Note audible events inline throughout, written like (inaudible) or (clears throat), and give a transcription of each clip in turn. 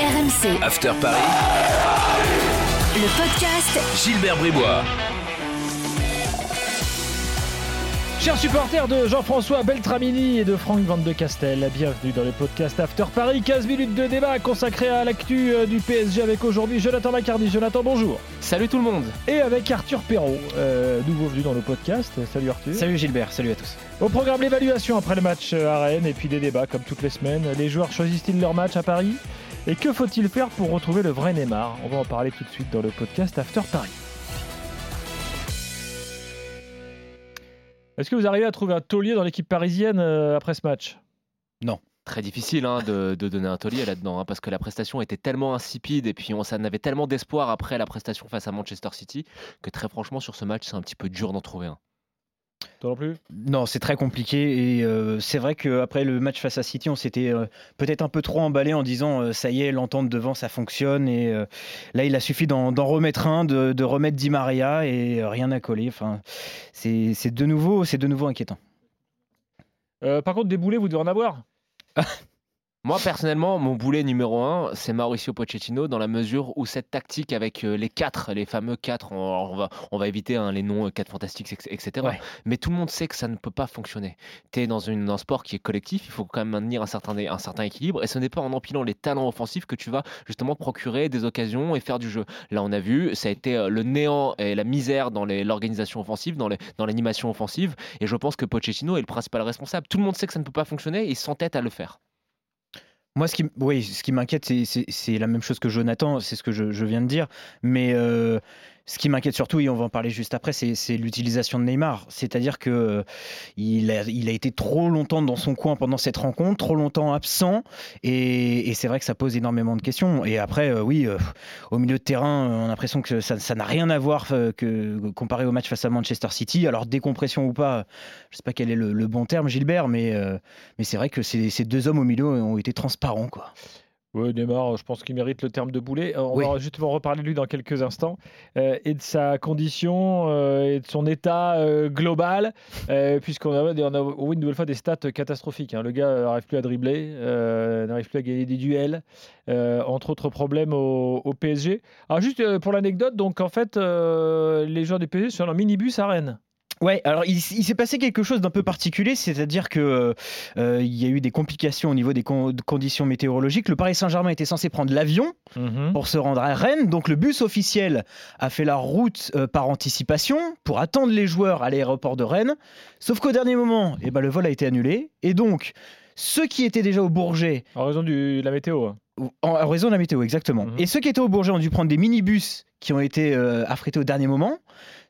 RMC, After Paris, le podcast Gilbert Bribois. Chers supporters de Jean-François Beltramini et de Franck Van de Castel, bienvenue dans le podcast After Paris. 15 minutes de débat consacré à l'actu euh, du PSG avec aujourd'hui Jonathan Macardy. Jonathan, bonjour. Salut tout le monde Et avec Arthur Perrault, euh, nouveau venu dans le podcast. Salut Arthur. Salut Gilbert, salut à tous. Au programme l'évaluation après le match euh, à Rennes et puis des débats comme toutes les semaines. Les joueurs choisissent-ils leur match à Paris? Et que faut-il faire pour retrouver le vrai Neymar? On va en parler tout de suite dans le podcast After Paris. Est-ce que vous arrivez à trouver un taulier dans l'équipe parisienne euh, après ce match? Très difficile hein, de, de donner un taulier là-dedans, hein, parce que la prestation était tellement insipide et puis on s'en avait tellement d'espoir après la prestation face à Manchester City que très franchement sur ce match c'est un petit peu dur d'en trouver un. Toi non plus? Non, c'est très compliqué et euh, c'est vrai qu'après le match face à City, on s'était euh, peut-être un peu trop emballé en disant euh, ça y est, l'entente devant ça fonctionne et là il a suffi d'en remettre un, de, de remettre Di Maria et rien n'a collé. Enfin, c'est de nouveau, c'est de nouveau inquiétant. Par contre, des boulets, vous devez en avoir (laughs) Moi personnellement, mon boulet numéro un, c'est Mauricio Pochettino dans la mesure où cette tactique avec euh, les quatre, les fameux quatre, on, va, on va éviter hein, les noms euh, quatre fantastiques, etc. Ouais. Mais tout le monde sait que ça ne peut pas fonctionner. Tu es dans une, un sport qui est collectif, il faut quand même maintenir un certain, un certain équilibre et ce n'est pas en empilant les talents offensifs que tu vas justement te procurer des occasions et faire du jeu. Là, on a vu, ça a été euh, le néant et la misère dans l'organisation offensive, dans l'animation offensive et je pense que Pochettino est le principal responsable. Tout le monde sait que ça ne peut pas fonctionner et il s'entête à le faire. Moi, ce qui, oui, ce qui m'inquiète, c'est- la même chose que Jonathan, c'est ce que je, je viens de dire. Mais euh, ce qui m'inquiète surtout, et on va en parler juste après, c'est l'utilisation de Neymar. C'est-à-dire que euh, il a, été trop longtemps dans son coin pendant cette rencontre, trop longtemps absent, et, c'est vrai que ça pose énormément de questions. Et après, euh, oui, euh, au milieu de terrain, on a l'impression que ça n'a rien à voir euh, que comparé au match face à Manchester City. Alors décompression ou pas, je sais pas quel est le, bon terme, Gilbert, mais mais c'est vrai que ces, ces deux hommes au milieu ont été transparents, quoi. Oui, Neymar, je pense qu'il mérite le terme de boulet. Euh, On Oui. va justement reparler de lui dans quelques instants euh, et de sa condition euh, et de son état euh, global, euh, puisqu'on a, on a oui, une nouvelle fois des stats catastrophiques. hein. Le gars euh, n'arrive plus à dribbler, euh, n'arrive plus à gagner des duels, euh, entre autres problèmes au, au PSG. Alors juste euh, pour l'anecdote, donc en fait, euh, les joueurs du PSG sont en minibus à Rennes. Ouais, alors il, il s'est passé quelque chose d'un peu particulier, c'est-à-dire que euh, il y a eu des complications au niveau des con- conditions météorologiques. Le Paris Saint-Germain était censé prendre l'avion pour se rendre à Rennes, donc le bus officiel a fait la route euh, par anticipation pour attendre les joueurs à l'aéroport de Rennes. Sauf qu'au dernier moment, eh ben, le vol a été annulé et donc ceux qui étaient déjà au Bourget En raison de la météo. En, en raison de la météo, exactement. Mhm. Et ceux qui étaient au Bourget ont dû prendre des minibus qui ont été euh, affrétés au dernier moment.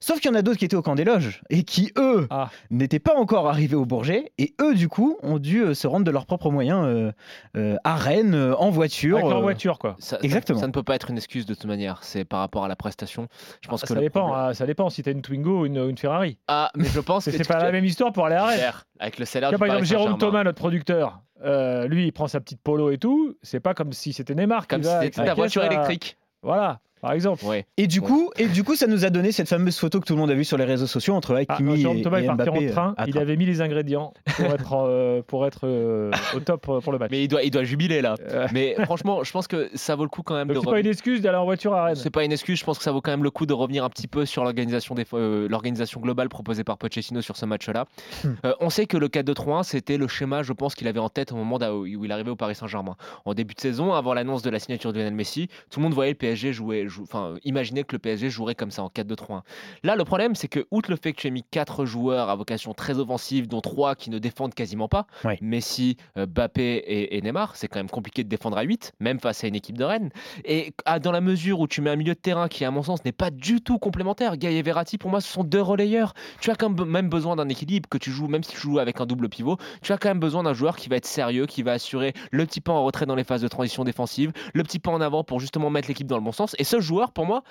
Sauf qu'il y en a d'autres qui étaient au camp des loges et qui, eux, Ah. n'étaient pas encore arrivés au Bourget. Et eux, du coup, ont dû euh, se rendre de leurs propres moyens euh, euh, à Rennes, euh, en voiture. Avec leur voiture, quoi. Ça, Exactement. Ça, ne peut pas être une excuse de toute manière. C'est par rapport à la prestation. Je pense que Ça dépend, problème- hein, ça dépend si t'as une Twingo ou une, une Ferrari. Ah, mais je pense (laughs) que C'est pas la même histoire pour aller à Rennes. Avec le salaire Tu vois, du par exemple, Jérôme. Thomas, notre producteur, euh, lui, il prend sa petite polo et tout. C'est pas comme si c'était Neymar Comme qui si c'était ta voiture à- électrique. Voilà, par exemple. Ouais. Et du, Ouais. coup, et du coup, ça nous a donné cette fameuse photo que tout le monde a vue sur les réseaux sociaux entre Ah, Hakimi et, Thomas et est parti Mbappé. en train. euh, Il avait mis les ingrédients pour être, euh, pour être euh, au top pour le match. Mais il doit, il doit jubiler là. Euh, Mais franchement, je pense que ça vaut le coup quand même c'est pas une excuse d'aller en voiture à Rennes. C'est pas une excuse, je pense que ça vaut quand même le coup de revenir un petit peu sur l'organisation des euh, l'organisation globale proposée par Pochettino sur ce match-là. Hmm. Euh, on sait que le 4-2-3-1, c'était le schéma, je pense, qu'il avait en tête au moment où il arrivait au Paris Saint-Germain. En début de saison, avant l'annonce de la signature de Lionel Messi, tout le monde voyait le PSG jouer, jou- enfin, imaginait que le PSG jouerait comme ça en 4-2-3-1. Là, le problème, c'est que, outre le fait que tu as mis quatre joueurs à vocation très offensive, dont trois qui ne défendent quasiment pas. Messi, euh, Bappé et, et Neymar, c'est quand même compliqué de défendre à 8, même face à une équipe de Rennes. Et ah, dans la mesure où tu mets un milieu de terrain qui, à mon sens, n'est pas du tout complémentaire, Gaï et Verratti, pour moi, ce sont deux relayeurs. Tu as quand même même besoin d'un équilibre, que tu joues, même si tu joues avec un double pivot, tu as quand même besoin d'un joueur qui va être sérieux, qui va assurer le petit pas en retrait dans les phases de transition défensive, le petit pas en avant pour justement mettre l'équipe dans le bon sens. Et ce joueur, pour moi,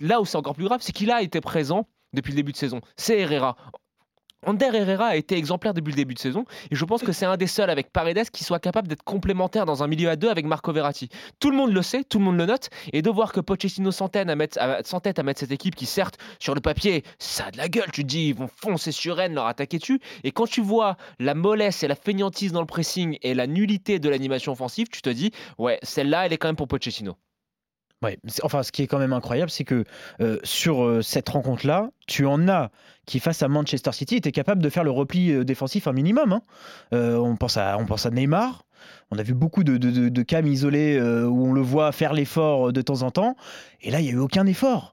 là où c'est encore plus grave, c'est qu'il a été présent depuis le début de saison. C'est Herrera. Ander Herrera a été exemplaire depuis le début de saison et je pense que c'est un des seuls avec Paredes qui soit capable d'être complémentaire dans un milieu à deux avec Marco Verratti. Tout le monde le sait, tout le monde le note et de voir que Pochettino s'entête à mettre, à- à mettre cette équipe qui certes sur le papier ça a de la gueule, tu te dis ils vont foncer sur Rennes, leur attaquer dessus et quand tu vois la mollesse et la fainéantise dans le pressing et la nullité de l'animation offensive, tu te dis ouais celle-là elle est quand même pour Pochettino. Ouais, enfin, ce qui est quand même incroyable, c'est que euh, sur euh, cette rencontre-là, tu en as qui, face à Manchester City, étaient capables de faire le repli euh, défensif un minimum. hein. On, pense à, Neymar. On a vu beaucoup de, de, de- isolés où on le voit faire l'effort de temps en temps. Et là, il n'y a eu aucun effort.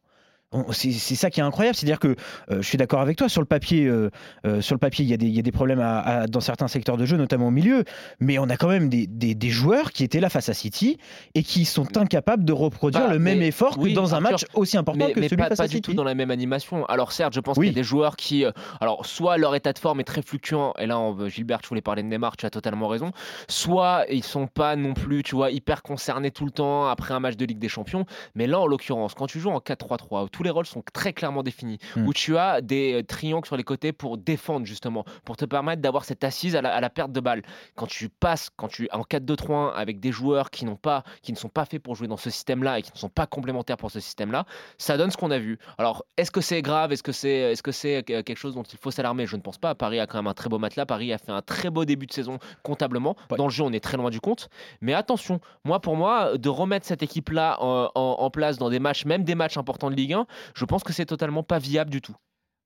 C'est ça qui est incroyable, c'est-à-dire que euh, je suis d'accord avec toi sur le papier. euh, euh, sur le papier, il y, a des- il y a des problèmes à- à- dans certains secteurs de jeu, notamment au milieu. Mais on a quand même des, des- des joueurs qui étaient là face à City et qui sont incapables de reproduire Bah, le même effort que dans un match aussi important mais, que mais celui pas, face pas à du tout City. dans la même animation. Alors certes, je pense Oui. qu'il y a des joueurs qui, alors soit leur état de forme est très fluctuant, et là, on- Gilbert, tu voulais parler de Neymar, tu as totalement raison. Soit ils sont pas non plus, tu vois, hyper concernés tout le temps après un match de Ligue des Champions. Mais là, en l'occurrence, quand tu joues en 4-3-3, où tous les rôles sont très clairement définis, Mm. où tu as des euh, triangles sur les côtés pour défendre justement, pour te permettre d'avoir cette assise à la, à la perte de balle. Quand tu passes, quand tu en 4-2-3-1 avec des joueurs qui n'ont pas, qui ne sont pas faits pour jouer dans ce système-là et qui ne sont pas complémentaires pour ce système-là, ça donne ce qu'on a vu. Alors, est-ce que c'est grave? Est-ce que c'est est -ce c'est euh, quelque chose dont il faut s'alarmer? Je ne pense pas. Paris a quand même un très beau matelas. Paris a fait un très beau début de saison comptablement. Ouais. Dans le jeu, on est très loin du compte. Mais attention, moi, pour moi, de remettre cette équipe-là en, en- en place dans des matchs, même des matchs importants de Ligue 1, je pense que c'est totalement pas viable du tout.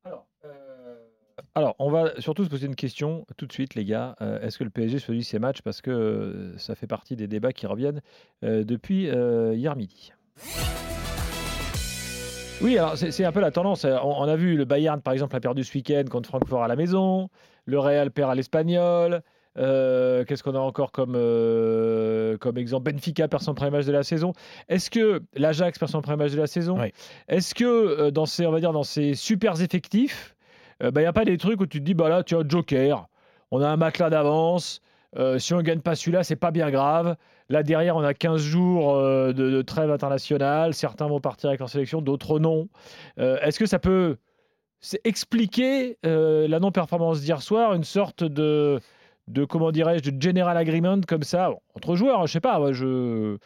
Alors, euh, alors, on va surtout se poser une question tout de suite, les gars. Euh, Est-ce que le PSG choisit ses matchs Parce que euh, ça fait partie des débats qui reviennent euh, depuis euh, hier midi? Oui, alors c'est un peu la tendance. On, on a vu le Bayern, par exemple, a perdu ce week-end contre Francfort à la maison. Le Real perd à l'Espagnol. Euh, Qu'est-ce qu'on a encore comme, euh, comme exemple? Benfica perd son premier match de la saison. Est-ce que l'Ajax perd son premier match de la saison? Oui. Est-ce que euh, dans ces, on va dire, dans ces super effectifs, il n'y a pas des trucs où tu te dis, bah là, tu as Joker, on a un matelas d'avance, euh, si on ne gagne pas celui-là, c'est pas bien grave. Là, derrière, on a 15 jours euh, de, de trêve internationale, certains vont partir avec leur sélection, d'autres non. Euh, Est-ce que ça peut expliquer la non-performance d'hier soir, une sorte de, de comment dirais-je, de general agreement comme ça, bon, entre joueurs, hein, je sais pas, moi, je...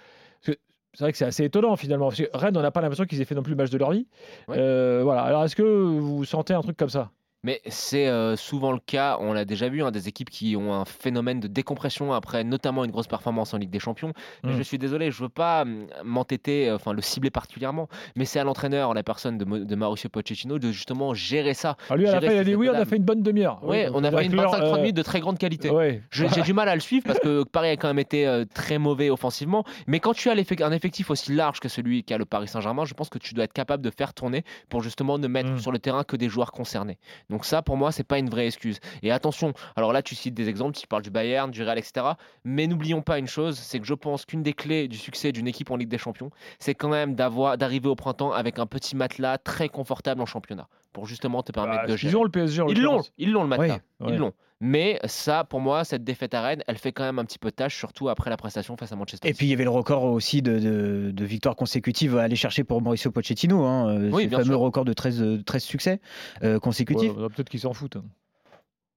C'est vrai que c'est assez étonnant finalement, parce que Rennes, on n'a pas l'impression qu'ils aient fait non plus le match de leur vie. Ouais. Euh, voilà. Alors, est-ce que vous sentez un truc comme ça? Mais c'est euh, souvent le cas, on l'a déjà vu, hein, des équipes qui ont un phénomène de décompression après notamment une grosse performance en Ligue des Champions. Mm. Je suis désolé, je veux pas hum, m'entêter, euh, enfin le cibler particulièrement, mais c'est à l'entraîneur, la personne de, de Mauricio Pochettino, de justement gérer ça. Ah, lui, à la fin, il a dit oui, on a fait une bonne demi-heure. Ouais, on a fait une inclure, 25-30 euh, minutes de très grande qualité. Ouais. J'ai du mal à le suivre parce que (laughs) Paris a quand même été très mauvais offensivement. Mais quand tu as un effectif aussi large que celui qu'a le Paris Saint-Germain, je pense que tu dois être capable de faire tourner pour justement ne mettre Mm. sur le terrain que des joueurs concernés. Donc ça, pour moi, c'est pas une vraie excuse. Et attention, alors là, tu cites des exemples, tu parles du Bayern, du Real, etc. Mais n'oublions pas une chose, c'est que je pense qu'une des clés du succès d'une équipe en Ligue des Champions, c'est quand même d'arriver au printemps avec un petit matelas très confortable en championnat pour justement te permettre Bah, de gérer. ils ont le PSG. en Ils l'ont, ils l'ont le. Ouais. Ils l'ont. Mais ça, pour moi, cette défaite à Rennes, elle fait quand même un petit peu de tâche, surtout après la prestation face à Manchester Et puis il y avait le record aussi de, de- de victoires consécutives à aller chercher pour Mauricio Pochettino. Hein, euh, Oui, ce fameux sûr. record de 13, euh, 13 succès euh, consécutifs. Ouais, Peut-être qu'ils s'en foutent.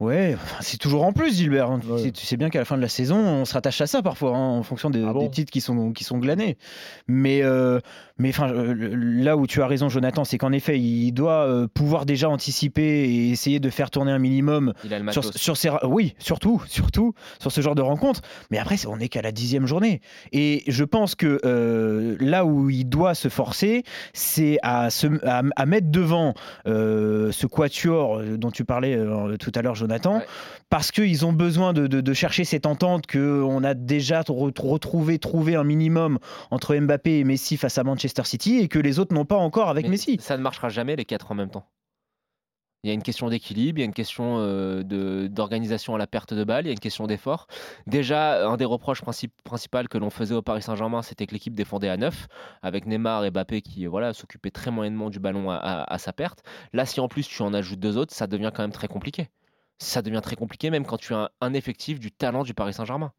Ouais, c'est toujours en plus, Gilbert. hein. Tu, sais, tu sais bien qu'à la fin de la saison, on se rattache à ça parfois, hein, en fonction des, Ah bon des titres qui sont, qui sont glanés. Mais, euh, mais enfin, euh, là où tu as raison, Jonathan, c'est qu'en effet, il doit euh, pouvoir déjà anticiper et essayer de faire tourner un minimum Il a le sur, ces, oui, surtout, surtout sur ce genre de rencontre. Mais après, on n'est qu'à la dixième journée. Et je pense que euh, là où il doit se forcer, c'est à, à, à mettre devant euh, ce quatuor dont tu parlais tout à l'heure, Jonathan, Ouais. parce qu'ils ont besoin de, de- de chercher cette entente qu'on a déjà re- retrouvé, trouvé un minimum entre Mbappé et Messi face à Manchester City et que les autres n'ont pas encore avec Mais Messi. Ça ne marchera jamais les quatre en même temps. Il y a une question d'équilibre, il y a une question euh, d'organisation à la perte de balle, il y a une question d'effort. Déjà, un des reproches princip- principaux que l'on faisait au Paris Saint-Germain, c'était que l'équipe défendait à 9, avec Neymar et Mbappé qui voilà, s'occupaient très moyennement du ballon à, à- à sa perte. Là, si en plus tu en ajoutes deux autres, ça devient quand même très compliqué. Ça devient très compliqué, même quand tu as un, effectif du talent du Paris Saint-Germain.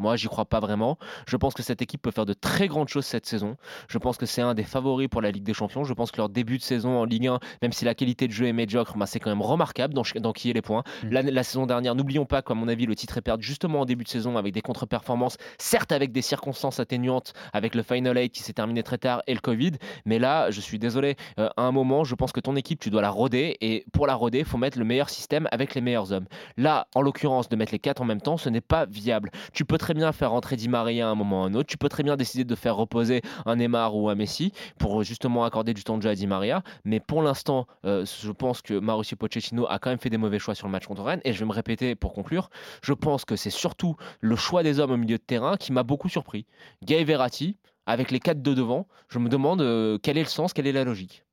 Moi, j'y crois pas vraiment. Je pense que cette équipe peut faire de très grandes choses cette saison. Je pense que c'est un des favoris pour la Ligue des Champions. Je pense que leur début de saison en Ligue 1, même si la qualité de jeu est médiocre, bah, c'est quand même remarquable dans, qui est les points. Mm. La, la saison dernière, n'oublions pas qu'à mon avis, le titre est perdu justement en début de saison avec des contre-performances, certes avec des circonstances atténuantes, avec le Final 8 qui s'est terminé très tard et le Covid. Mais là, je suis désolé, euh, à un moment, je pense que ton équipe, tu dois la roder. Et pour la roder, il faut mettre le meilleur système avec les meilleurs hommes. Là, en l'occurrence, de mettre les quatre en même temps, ce n'est pas viable. Tu peux très bien faire rentrer Di Maria à un moment ou à un autre. Tu peux très bien décider de faire reposer un Neymar ou un Messi pour justement accorder du temps de jeu à Di Maria. Mais pour l'instant, euh, je pense que Mauricio Pochettino a quand même fait des mauvais choix sur le match contre Rennes. Et je vais me répéter pour conclure. Je pense que c'est surtout le choix des hommes au milieu de terrain qui m'a beaucoup surpris. Gay Verratti, avec les quatre de devant, je me demande euh, quel est le sens, quelle est la logique?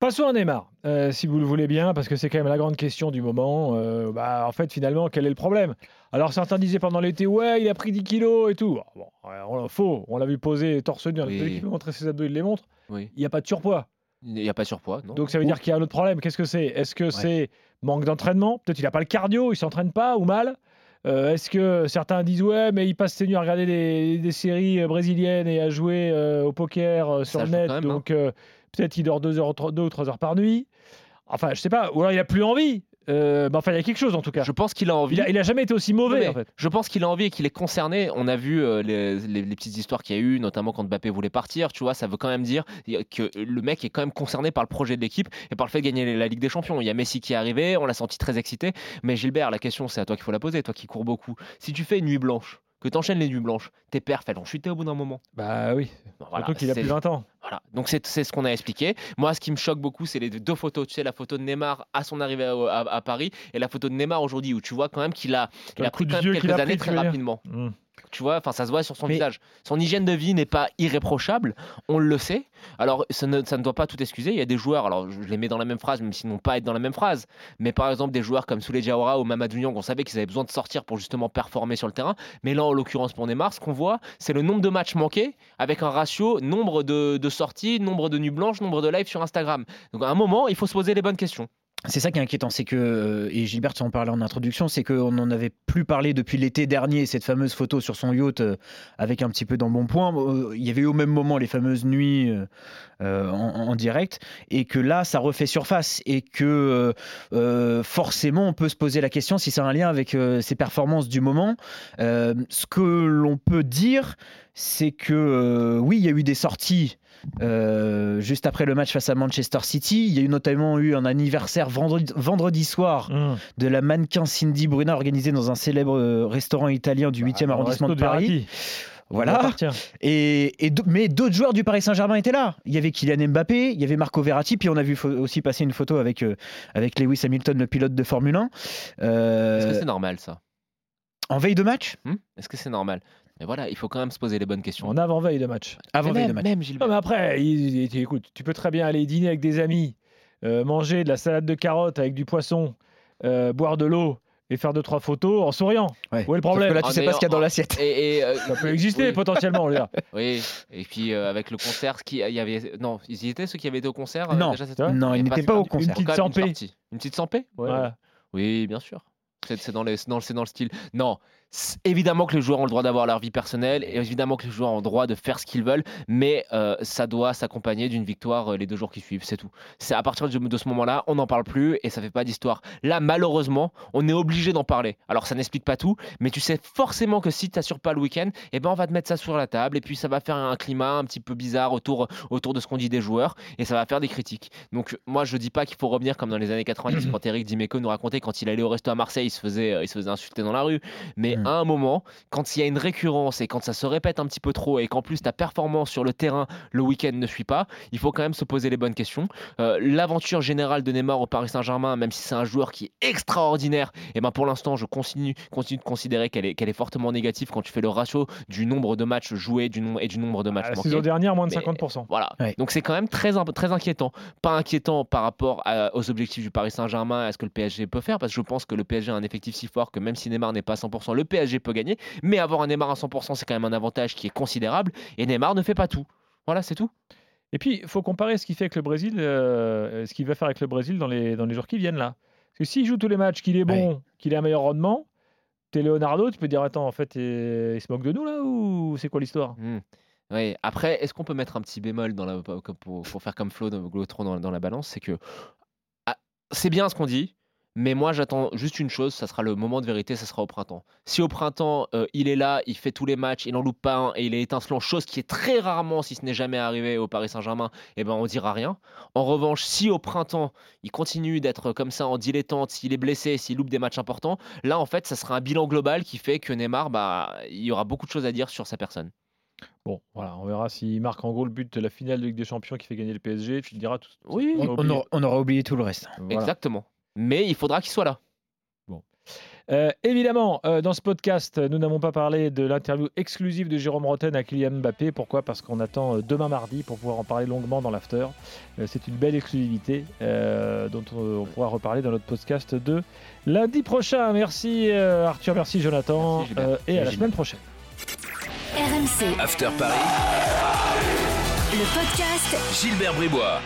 Passons à Neymar, euh, si vous le voulez bien, parce que c'est quand même la grande question du moment. Euh, bah, en fait, finalement, quel est le problème? Alors, certains disaient pendant l'été, ouais, il a pris 10 kilos et tout. Ah, Bon, on, faux, on l'a vu poser torse nu, Oui. qu'il peut montrer ses abdos, il les montre. Oui. Il n'y a pas de surpoids. Il n'y a pas de surpoids, non Donc, ça veut dire qu'il y a un autre problème. Qu'est-ce que c'est? Est-ce que c'est manque d'entraînement? Peut-être il n'a pas le cardio, il s'entraîne pas ou mal Euh, Est-ce que certains disent ouais mais il passe ses nuits à regarder des, des séries brésiliennes et à jouer euh, au poker euh, sur Ça le net même, hein. donc peut-être il dort deux, heures, deux ou trois heures par nuit enfin je sais pas ou alors il a plus envie Euh, enfin il y a quelque chose en tout cas Je pense qu'il a envie. il a, il a jamais été aussi mauvais en fait Je pense qu'il a envie et qu'il est concerné. On a vu euh, les, les- les petites histoires qu'il y a eu, notamment quand Mbappé voulait partir. Tu vois, ça veut quand même dire que le mec est quand même concerné par le projet de l'équipe et par le fait de gagner la Ligue des Champions. Il y a Messi qui est arrivé, on l'a senti très excité. Mais Gilbert, la question, c'est à toi qu'il faut la poser, toi qui cours beaucoup. Si tu fais une nuit blanche, que tu enchaînes les nuits blanches, tes perfs, elles vont chuter au bout d'un moment. bah oui Bon, voilà, surtout qu'il a plus 20 ans Voilà, donc c'est ce qu'on a expliqué. Moi, ce qui me choque beaucoup, c'est les deux photos. Tu sais, la photo de Neymar à son arrivée à, à- à Paris et la photo de Neymar aujourd'hui, où tu vois quand même qu'il a, il a pris quand même quelques a pris, années très rapidement. Hmm. Tu vois, enfin, ça se voit sur son Mais- visage. Son hygiène de vie n'est pas irréprochable, on le sait. Alors, ça ne, ça ne doit pas tout excuser. Il y a des joueurs, alors je les mets dans la même phrase, même s'ils n'ont pas à être dans la même phrase. Mais par exemple, des joueurs comme Souley Diawara ou Mamadou Niang, on savait qu'ils avaient besoin de sortir pour justement performer sur le terrain. Mais là, en l'occurrence, pour Neymar, ce qu'on voit, c'est le nombre de matchs manqués avec un ratio nombre de, de sorties, nombre de nuits blanches, nombre de lives sur Instagram. Donc, à un moment, il faut se poser les bonnes questions. C'est ça qui est inquiétant, c'est que, euh, et Gilbert en parlait en introduction, c'est qu'on n'en avait plus parlé depuis l'été dernier, cette fameuse photo sur son yacht euh, avec un petit peu d'embonpoint. Euh, Il y avait eu au même moment les fameuses nuits en, direct, et que là, ça refait surface, et que forcément, on peut se poser la question si c'est un lien avec ses performances du moment. Ce que l'on peut dire, c'est que oui, il y a eu des sorties euh, juste après le match face à Manchester City. Il y a eu notamment eu un anniversaire vendredi, vendredi soir Hmm. de la mannequin Cindy Bruna organisé dans un célèbre euh, restaurant italien du 8e Bah, arrondissement de Paris. Voilà. Et, mais d'autres joueurs du Paris Saint-Germain étaient là. Il y avait Kylian Mbappé, il y avait Marco Verratti, puis on a vu aussi passer une photo avec, euh, avec Lewis Hamilton, le pilote de Formule 1. Euh, Est-ce que c'est normal, ça? en veille de match? Hmm? Est-ce que c'est normal? Mais voilà, il faut quand même se poser les bonnes questions. en avant-veille de match Avant Mais veille de match. même Non, Gilbert. mais après, il- il- écoute, tu peux très bien aller dîner avec des amis, euh, manger de la salade de carottes avec du poisson, euh, boire de l'eau et faire deux trois photos en souriant. Ouais. Où est le Sauf que problème là, tu En sais pas ce qu'il y a dans l'assiette. Et, et, euh, Ça peut exister oui. potentiellement, dire. (laughs) Oui, et puis euh, avec le concert, ce qui, il y avait, non, ils y étaient ceux qui avaient été au concert euh, Non. déjà cette Ouais. Non, Il ils n'étaient pas pas au une concert. petite Quand même, sampée. sortie. Une petite sampée Voilà. Oui, bien sûr. C'est dans, les- dans, dans le style. Non, évidemment que les joueurs ont le droit d'avoir leur vie personnelle, et évidemment que les joueurs ont le droit de faire ce qu'ils veulent, mais euh, ça doit s'accompagner d'une victoire euh, les deux jours qui suivent, c'est tout. C'est à partir de, de ce moment-là, on n'en parle plus et ça fait pas d'histoire. Là, malheureusement, on est obligé d'en parler. Alors, ça n'explique pas tout, mais tu sais forcément que si tu n'assures pas le week-end, eh ben, on va te mettre ça sur la table, et puis ça va faire un climat un petit peu bizarre autour, autour de ce qu'on dit des joueurs, et ça va faire des critiques. Donc, moi, je dis pas qu'il faut revenir comme dans les années 90 (clears throat) quand Eric Dimeco nous racontait quand il allait au resto à Marseille, il se faisait, euh, il se faisait insulter dans la rue. Mais Mm. à un moment, quand il y a une récurrence et quand ça se répète un petit peu trop et qu'en plus ta performance sur le terrain le week-end ne suit pas, il faut quand même se poser les bonnes questions. Euh, L'aventure générale de Neymar au Paris Saint-Germain, même si c'est un joueur qui est extraordinaire, et ben pour l'instant, je continue, continue de considérer qu'elle est, qu'elle est fortement négative quand tu fais le ratio du nombre de matchs joués du nom- et du nombre de matchs Ah, La manqués. saison dernière, moins de Mais- 50%. Voilà. Ouais. Donc c'est quand même très, très inquiétant. Pas inquiétant par rapport à- aux objectifs du Paris Saint-Germain, à ce que le PSG peut faire, parce que je pense que le PSG a un effectif si fort que même si Neymar n'est pas à 100%, le PSG peut gagner. Mais avoir un Neymar à 100%, c'est quand même un avantage qui est considérable. Et Neymar ne fait pas tout. Voilà, c'est tout. Et puis, il faut comparer ce qu'il fait avec le Brésil, euh, ce qu'il va faire avec le Brésil dans les, dans les jours qui viennent là. Parce que s'il joue tous les matchs, qu'il est bon, qu'il a un meilleur rendement, t'es Leonardo, tu peux dire attends, en fait, eh, il se moque de nous là ou c'est quoi l'histoire? Hmm. Ouais. Après, est-ce qu'on peut mettre un petit bémol dans la, pour, pour faire comme Flo dans, dans, dans la balance? C'est que ah, c'est bien ce qu'on dit, mais moi j'attends juste une chose, ça sera le moment de vérité, ça sera au printemps. Si au printemps euh, il est là, il fait tous les matchs, il n'en loupe pas un et il est étincelant, chose qui est très rarement, si ce n'est jamais arrivé au Paris Saint-Germain, eh ben on dira rien. En revanche, si au printemps il continue d'être comme ça en dilettante, s'il est blessé, s'il loupe des matchs importants, là en fait ça sera un bilan global qui fait que Neymar, bah, il y aura beaucoup de choses à dire sur sa personne. Bon, voilà, on verra s'il marque en gros le but de la finale de Ligue des Champions qui fait gagner le PSG. Tu te diras tout. Oui, On, on aura, on aura oublié tout le reste. Voilà. Exactement. Mais il faudra qu'il soit là. Euh, évidemment, euh, dans ce podcast, nous n'avons pas parlé de l'interview exclusive de Jérôme Roten à Kylian Mbappé. Pourquoi? Parce qu'on attend euh, demain mardi pour pouvoir en parler longuement dans l'after. Euh, C'est une belle exclusivité euh, dont on, on pourra reparler dans notre podcast de lundi prochain. Merci euh, Arthur, merci Jonathan, Merci, Gilbert. euh, et à la semaine prochaine. RMC, After Paris, le podcast Gilbert Bribois.